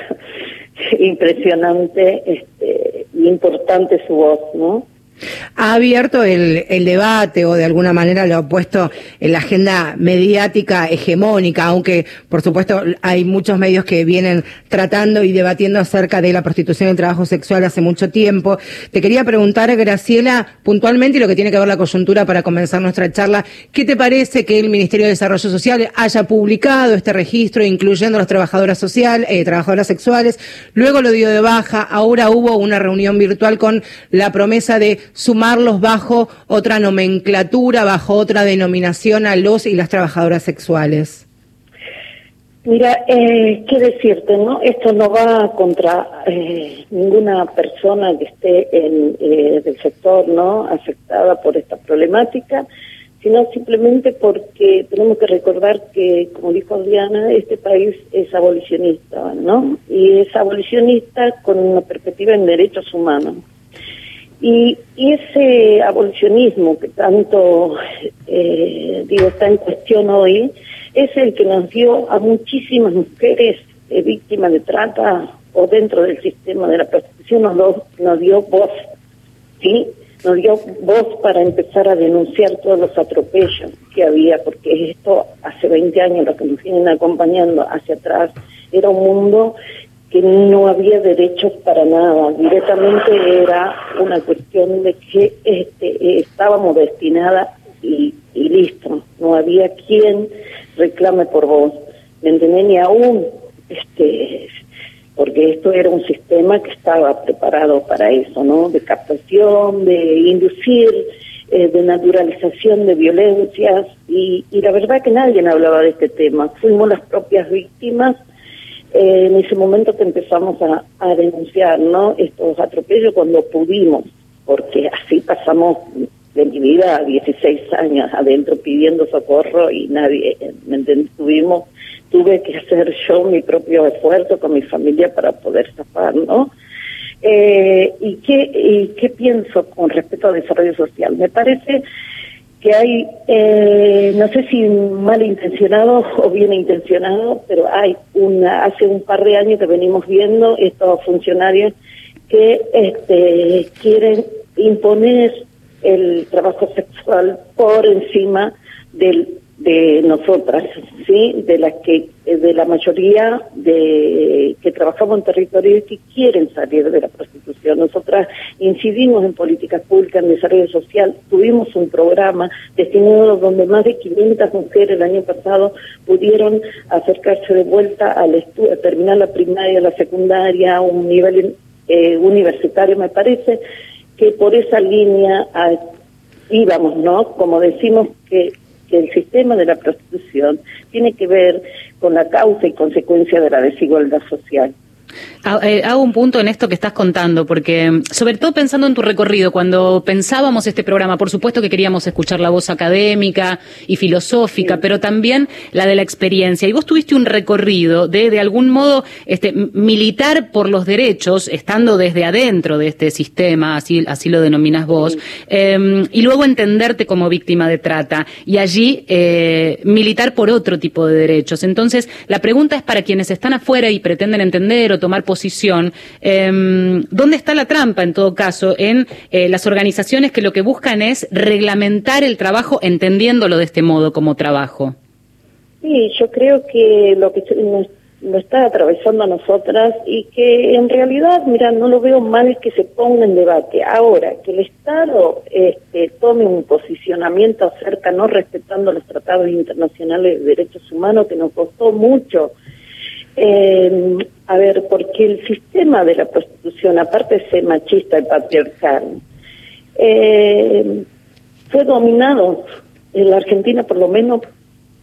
impresionante este, importante su voz, ¿no? Ha abierto el, debate o de alguna manera lo ha puesto en la agenda mediática hegemónica, aunque por supuesto hay muchos medios que vienen tratando y debatiendo acerca de la prostitución y el trabajo sexual hace mucho tiempo. Te quería preguntar, Graciela, puntualmente y lo que tiene que ver la coyuntura para comenzar nuestra charla, ¿qué te parece que el Ministerio de Desarrollo Social haya publicado este registro incluyendo a las trabajadoras sociales, eh, trabajadoras sexuales? Luego lo dio de baja, ahora hubo una reunión virtual con la promesa de sumarlos bajo otra nomenclatura, bajo otra denominación a los y las trabajadoras sexuales? Mira, eh, qué decirte, ¿no? Esto no va contra eh, ninguna persona que esté en eh, del sector, ¿no? Afectada por esta problemática, sino simplemente porque tenemos que recordar que, como dijo Diana, este país es abolicionista, ¿no? Y es abolicionista con una perspectiva en derechos humanos. Y, ese abolicionismo que tanto, eh, digo, está en cuestión hoy, es el que nos dio a muchísimas mujeres eh, víctimas de trata o dentro del sistema de la prostitución, nos, nos dio voz, ¿sí? Nos dio voz para empezar a denunciar todos los atropellos que había, porque esto hace 20 años, lo que nos vienen acompañando hacia atrás, era un mundo que no había derechos para nada, directamente era una cuestión de que este, estábamos destinadas y, listo, no había quien reclame por vos, ¿me entendés? Ni aún, este, porque esto era un sistema que estaba preparado para eso, ¿no? De captación, de inducir, eh, de naturalización de violencias, y, y la verdad que nadie hablaba de este tema, fuimos las propias víctimas eh, en ese momento que empezamos a, denunciar ¿no? estos atropellos cuando pudimos, porque así pasamos de mi vida 16 años adentro pidiendo socorro y nadie, ¿me Tuvimos, tuve que hacer yo mi propio esfuerzo con mi familia para poder zafar, ¿no? Eh, ¿y, qué, ¿Y qué pienso con respecto al desarrollo social? Me parece que hay, eh, no sé si malintencionado o bien intencionado, pero hay una, hace un par de años que venimos viendo estos funcionarios que este, quieren imponer el trabajo sexual por encima del de nosotras, sí, de las que de la mayoría de que trabajamos en territorios que quieren salir de la prostitución. Nosotras incidimos en políticas públicas, en desarrollo social, tuvimos un programa destinado donde más de 500 mujeres el año pasado pudieron acercarse de vuelta al estudio, a terminar la primaria, la secundaria, un nivel eh, universitario, me parece que por esa línea ah, íbamos, ¿no? Como decimos que que el sistema de la prostitución tiene que ver con la causa y consecuencia de la desigualdad social. Ah, eh, hago un punto en esto que estás contando, porque sobre todo pensando en tu recorrido, cuando pensábamos este programa, por supuesto que queríamos escuchar la voz académica y filosófica, pero también la de la experiencia. Y vos tuviste un recorrido de, de algún modo, este, militar por los derechos, estando desde adentro de este sistema, así, así lo denominas vos, em, y luego entenderte como víctima de trata, y allí eh, militar por otro tipo de derechos. Entonces, la pregunta es para quienes están afuera y pretenden entender tomar posición. Em, ¿Dónde está la trampa, en todo caso, en eh, las organizaciones que lo que buscan es reglamentar el trabajo entendiéndolo de este modo como trabajo? Sí, yo creo que lo que nos, está atravesando a nosotras y que en realidad, mira, no lo veo mal que se ponga en debate. Ahora, que el Estado este, tome un posicionamiento acerca, no respetando los tratados internacionales de derechos humanos, que nos costó mucho eh, a ver, porque el sistema de la prostitución, aparte de ser machista y patriarcal, eh, fue dominado en la Argentina por lo menos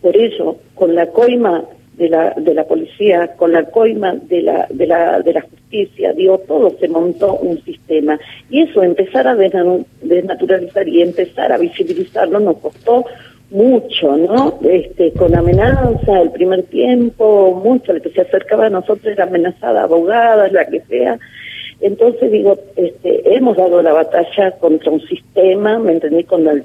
por eso, con la coima de la, de la policía, con la coima de la, de la, de la justicia, digo, todo se montó un sistema. Y eso, empezar a desnaturalizar y empezar a visibilizarlo nos costó mucho, ¿no? Este, con amenaza el primer tiempo, mucho, el que se acercaba a nosotros era amenazada, abogada, la que sea. Entonces digo, este, hemos dado la batalla contra un sistema, me entendí, con el,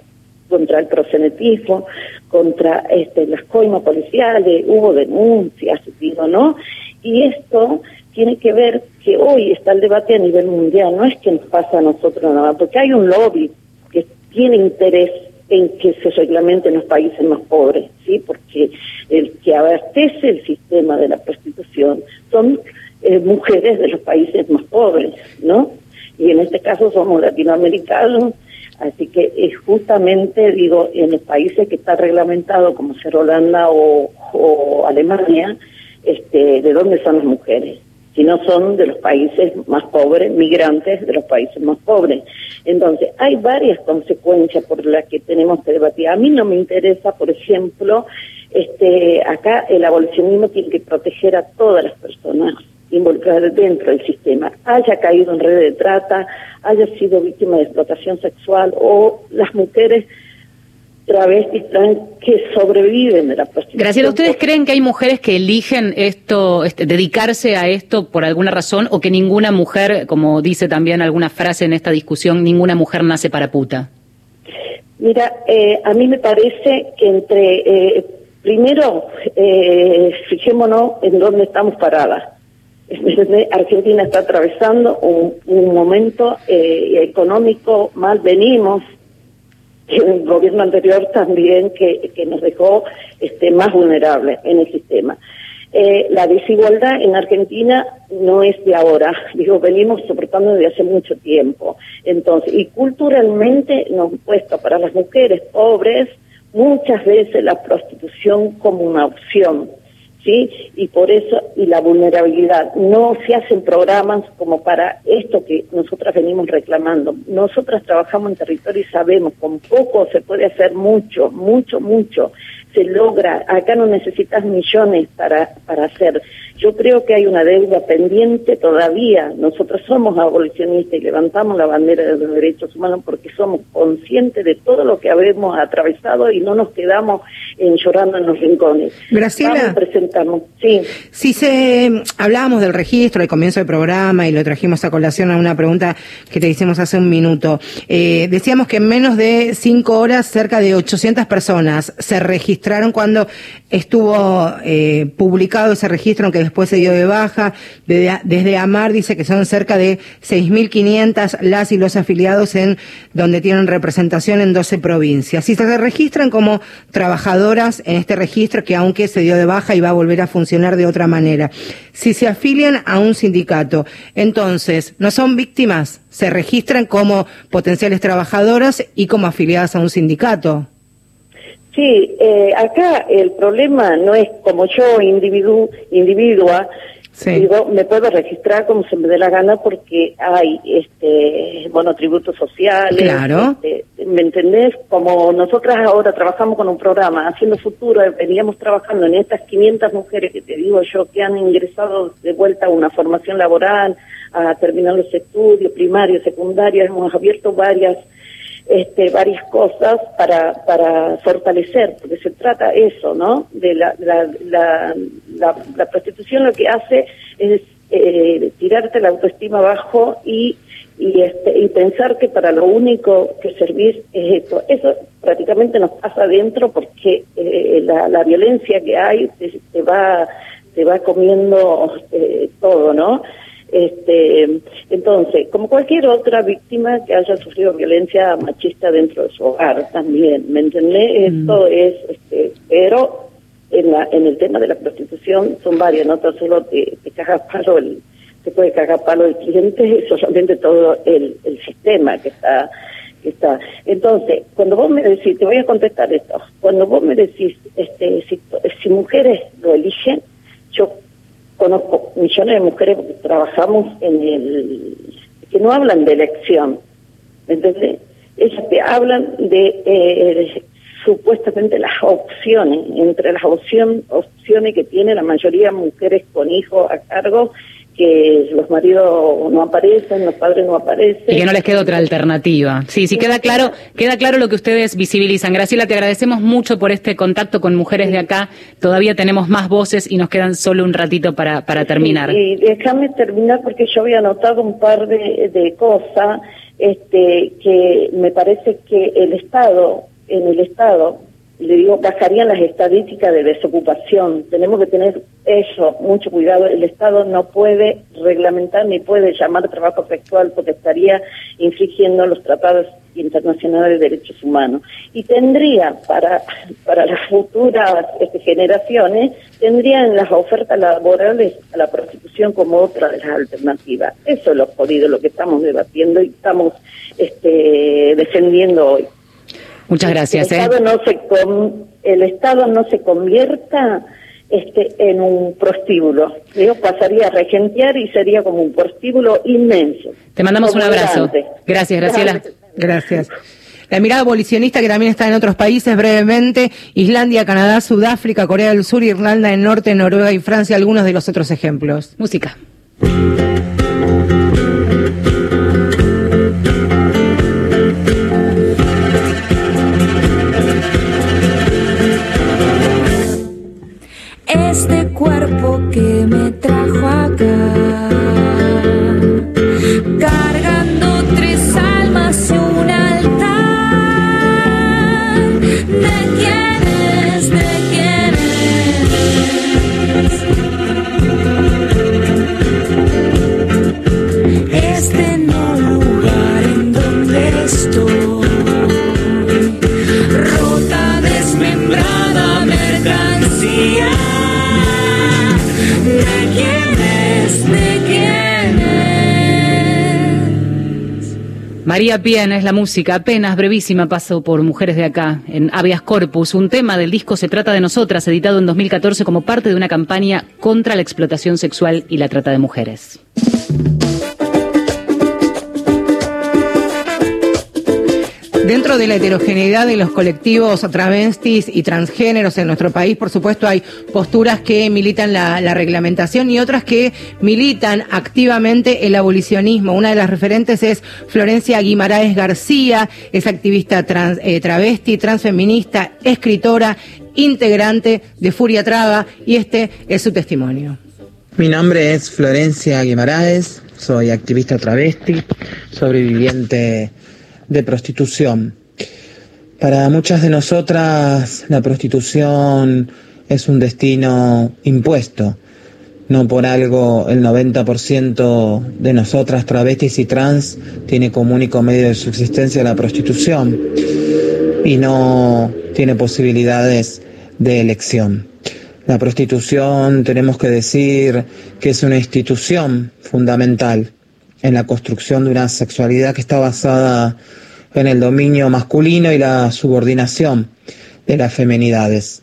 contra el prosenetismo, contra este, las coimas policiales, hubo denuncias, digo, ¿no? Y esto tiene que ver que hoy está el debate a nivel mundial, no es que nos pasa a nosotros nada, porque hay un lobby que tiene interés en que se reglamente en los países más pobres, ¿sí? Porque el que abastece el sistema de la prostitución son eh, mujeres de los países más pobres, ¿no? Y en este caso somos latinoamericanos, así que es justamente, digo, en los países que está reglamentado como ser Holanda o, o Alemania, este, ¿de dónde son las mujeres? Si no son de los países más pobres, migrantes de los países más pobres. Entonces, hay varias consecuencias por las que tenemos que debatir. A mí no me interesa, por ejemplo, este, acá el abolicionismo tiene que proteger a todas las personas involucradas dentro del sistema, haya caído en red de trata, haya sido víctima de explotación sexual o las mujeres travestis que sobreviven de la prostitución. Graciela, ¿ustedes creen que hay mujeres que eligen esto, este, dedicarse a esto por alguna razón o que ninguna mujer, como dice también alguna frase en esta discusión, ninguna mujer nace para puta? Mira, eh, a mí me parece que entre, eh, primero, eh, fijémonos en dónde estamos paradas. Argentina está atravesando un, un momento eh, económico mal, venimos el gobierno anterior también que, que nos dejó este, más vulnerables en el sistema. Eh, la desigualdad en Argentina no es de ahora, digo, venimos soportando desde hace mucho tiempo. Entonces, y culturalmente nos puesto para las mujeres pobres muchas veces la prostitución como una opción. ¿Sí? Y por eso, y la vulnerabilidad. No se hacen programas como para esto que nosotras venimos reclamando. Nosotras trabajamos en territorio y sabemos, con poco se puede hacer mucho, mucho, mucho. Se logra. Acá no necesitas millones para, para hacer. Yo creo que hay una deuda pendiente todavía. Nosotros somos abolicionistas y levantamos la bandera de los derechos humanos porque somos conscientes de todo lo que habemos atravesado y no nos quedamos en llorando en los rincones. Graciela. presentamos. Sí. Si se hablábamos del registro al comienzo del programa y lo trajimos a colación a una pregunta que te hicimos hace un minuto. Eh, decíamos que en menos de cinco horas cerca de 800 personas se registraron cuando estuvo eh, publicado ese registro, aunque después se dio de baja. Desde, Amar dice que son cerca de 6.500 las y los afiliados en donde tienen representación en 12 provincias. Y se registran como trabajadoras en este registro que aunque se dio de baja y va a volver a funcionar de otra manera. Si se afilian a un sindicato, entonces no son víctimas, se registran como potenciales trabajadoras y como afiliadas a un sindicato. Sí, eh, acá el problema no es como yo individu, individua, digo, me puedo registrar como se me dé la gana porque hay, este, bueno, tributos sociales. Claro. Este, ¿Me entendés? Como nosotras ahora trabajamos con un programa, Haciendo Futuro, veníamos trabajando en estas 500 mujeres que te digo yo que han ingresado de vuelta a una formación laboral, a terminar los estudios primarios, secundarios, hemos abierto varias este, varias cosas para, para fortalecer, porque se trata eso, ¿no? De la, la, la, la, prostitución lo que hace es eh, tirarte la autoestima abajo y, y, este, y pensar que para lo único que servís es esto. Eso prácticamente nos pasa adentro porque eh, la, la violencia que hay te, va, te va comiendo eh, todo, ¿no? Este, entonces, como cualquier otra víctima que haya sufrido violencia machista dentro de su hogar también, ¿me entendés? Mm. Esto es, este, pero en, la, en el tema de la prostitución son varias, no solo te, te cagas palo el, te puede cagar palo el cliente, solamente todo el, el sistema que está que está. Entonces, cuando vos me decís, te voy a contestar esto, cuando vos me decís, este, si, si mujeres lo eligen, yo conozco millones de mujeres que trabajamos en el que no hablan de elección ¿entendés? ellas te hablan de eh, supuestamente las opciones entre las opción, opciones que tiene la mayoría de mujeres con hijos a cargo que los maridos no aparecen, los padres no aparecen. Y que no les queda otra alternativa. Sí, sí, queda claro, queda claro lo que ustedes visibilizan. Graciela, te agradecemos mucho por este contacto con mujeres de acá. Todavía tenemos más voces y nos quedan solo un ratito para, para terminar. Y, déjame terminar porque yo había anotado un par de, de cosas este, que me parece que el Estado, en el Estado, le digo, bajarían las estadísticas de desocupación. Tenemos que tener eso, mucho cuidado. El Estado no puede reglamentar ni puede llamar trabajo sexual porque estaría infringiendo los tratados internacionales de derechos humanos. Y tendría para, para las futuras este, generaciones, tendrían las ofertas laborales a la prostitución como otra de las alternativas. Eso es lo jodido, lo que estamos debatiendo y estamos este, defendiendo hoy. Muchas gracias. El, ¿eh? Estado, no se el Estado no se convierta este, en un prostíbulo. Yo pasaría a regentear y sería como un prostíbulo inmenso. Te mandamos un abrazo. Gracias, Graciela. Gracias. La mirada abolicionista que también está en otros países brevemente, Islandia, Canadá, Sudáfrica, Corea del Sur, Irlanda del Norte, Noruega y Francia, algunos de los otros ejemplos. Música. Este cuerpo que me trajo acá, María Pien es la música, apenas brevísima paso por Mujeres de Acá, en Habeas Corpus, un tema del disco Se trata de nosotras, editado en 2014 como parte de una campaña contra la explotación sexual y la trata de mujeres. Dentro de la heterogeneidad de los colectivos travestis y transgéneros en nuestro país, por supuesto, hay posturas que militan la, reglamentación y otras que militan activamente el abolicionismo. Una de las referentes es Florencia Guimaraes García, es activista trans, eh, travesti, transfeminista, escritora, integrante de Furia Traba y este es su testimonio. Mi nombre es Florencia Guimaraes, soy activista travesti, sobreviviente de prostitución. Para muchas de nosotras la prostitución es un destino impuesto. No por algo el 90% de nosotras travestis y trans tiene como único medio de subsistencia la prostitución y no tiene posibilidades de elección. La prostitución tenemos que decir que es una institución fundamental en la construcción de una sexualidad que está basada en el dominio masculino y la subordinación de las femenidades.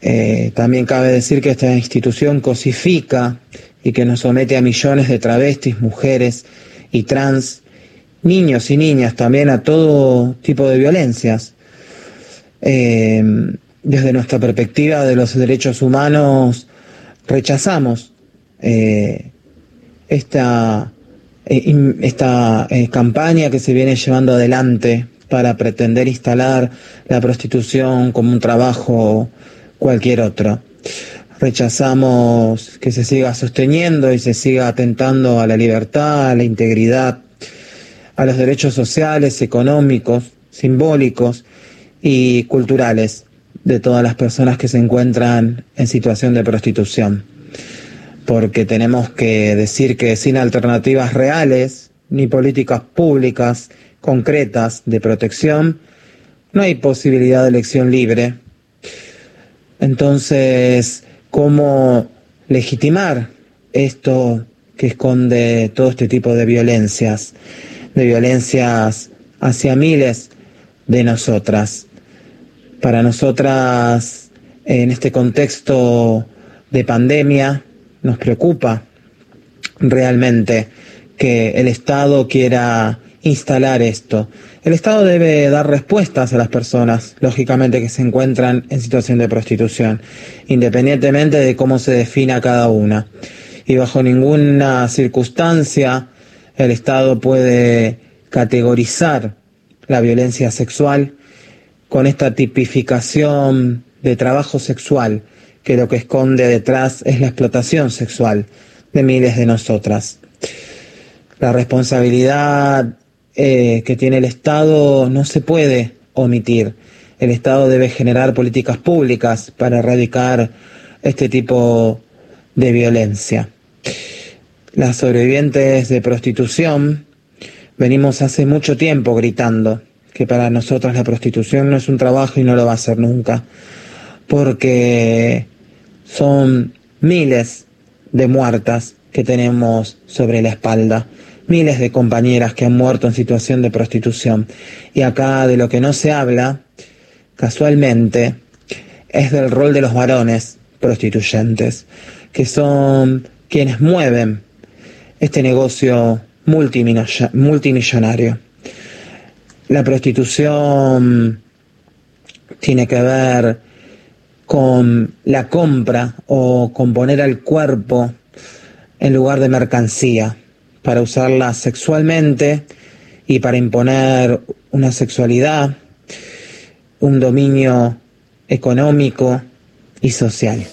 Eh, también cabe decir que esta institución cosifica y que nos somete a millones de travestis, mujeres y trans, niños y niñas también a todo tipo de violencias. Eh, desde nuestra perspectiva de los derechos humanos rechazamos eh, esta, eh, esta eh, campaña que se viene llevando adelante para pretender instalar la prostitución como un trabajo cualquier otro. Rechazamos que se siga sosteniendo y se siga atentando a la libertad, a la integridad, a los derechos sociales, económicos, simbólicos y culturales de todas las personas que se encuentran en situación de prostitución porque tenemos que decir que sin alternativas reales ni políticas públicas concretas de protección, no hay posibilidad de elección libre. Entonces, ¿cómo legitimar esto que esconde todo este tipo de violencias, de violencias hacia miles de nosotras? Para nosotras, en este contexto de pandemia, nos preocupa realmente que el Estado quiera instalar esto. El Estado debe dar respuestas a las personas, lógicamente, que se encuentran en situación de prostitución, independientemente de cómo se defina cada una. Y bajo ninguna circunstancia el Estado puede categorizar la violencia sexual con esta tipificación de trabajo sexual que lo que esconde detrás es la explotación sexual de miles de nosotras. La responsabilidad eh, que tiene el Estado no se puede omitir. El Estado debe generar políticas públicas para erradicar este tipo de violencia. Las sobrevivientes de prostitución venimos hace mucho tiempo gritando que para nosotras la prostitución no es un trabajo y no lo va a ser nunca, porque son miles de muertas que tenemos sobre la espalda, miles de compañeras que han muerto en situación de prostitución. Y acá de lo que no se habla, casualmente, es del rol de los varones prostituyentes, que son quienes mueven este negocio multimillonario. La prostitución tiene que ver con la compra o con poner al cuerpo en lugar de mercancía, para usarla sexualmente y para imponer una sexualidad, un dominio económico y social.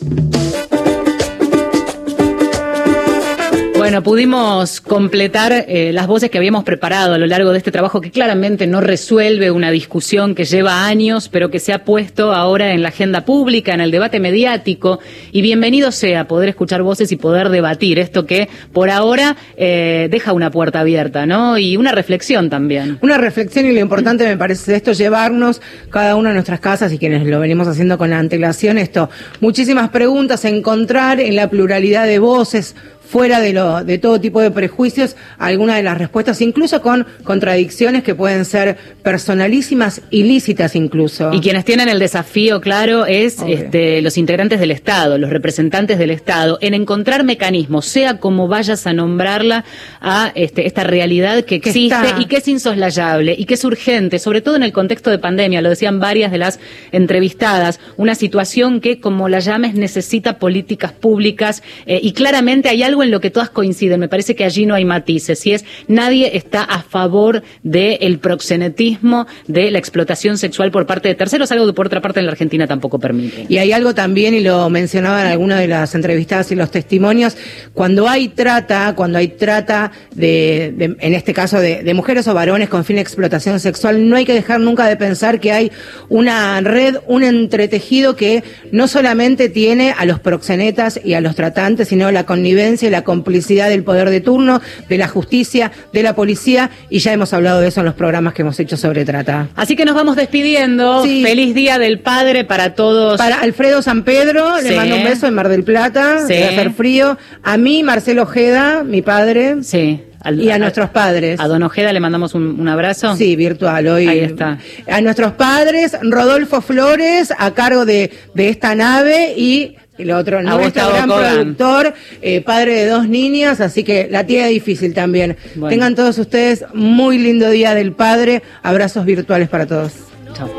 Bueno, pudimos completar eh, las voces que habíamos preparado a lo largo de este trabajo que claramente no resuelve una discusión que lleva años, pero que se ha puesto ahora en la agenda pública, en el debate mediático. Y bienvenido sea poder escuchar voces y poder debatir esto que por ahora eh, deja una puerta abierta, ¿no? Y una reflexión también. Una reflexión y lo importante me parece de esto llevarnos cada uno a nuestras casas y quienes lo venimos haciendo con la antelación esto. Muchísimas preguntas, encontrar en la pluralidad de voces fuera de, lo, de todo tipo de prejuicios algunas de las respuestas, incluso con contradicciones que pueden ser personalísimas, ilícitas incluso. Y quienes tienen el desafío, claro, es este, los integrantes del Estado, los representantes del Estado, en encontrar mecanismos, sea como vayas a nombrarla, a este, esta realidad que existe y que es insoslayable y que es urgente, sobre todo en el contexto de pandemia, lo decían varias de las entrevistadas, una situación que, como la llames, necesita políticas públicas eh, y claramente hay algo en lo que todas coinciden, me parece que allí no hay matices, y es nadie está a favor del proxenetismo, de la explotación sexual por parte de terceros, algo que por otra parte en la Argentina tampoco permite. Y hay algo también, y lo mencionaban algunas de las entrevistadas y los testimonios, cuando hay trata, cuando hay trata de, en este caso de, de mujeres o varones con fin de explotación sexual, no hay que dejar nunca de pensar que hay una red, un entretejido que no solamente tiene a los proxenetas y a los tratantes, sino la connivencia y la complicidad del poder de turno, de la justicia, de la policía, y ya hemos hablado de eso en los programas que hemos hecho sobre trata. Así que nos vamos despidiendo. Feliz Día del Padre para todos. Para Alfredo San Pedro, le mando un beso en Mar del Plata, sí. debe hacer frío. A mí, Marcelo Ojeda, mi padre. Sí y a, nuestros padres. A Don Ojeda le mandamos un, abrazo. Sí, virtual. Hoy, Ahí está. A nuestros padres, Rodolfo Flores, a cargo de, de esta nave y el otro, nuestro gran productor, eh, padre de dos niñas, así que la tiene difícil también. Tengan todos ustedes muy lindo día del padre. Abrazos virtuales para todos. Chao.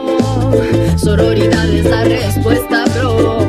Sororidad es la respuesta, bro.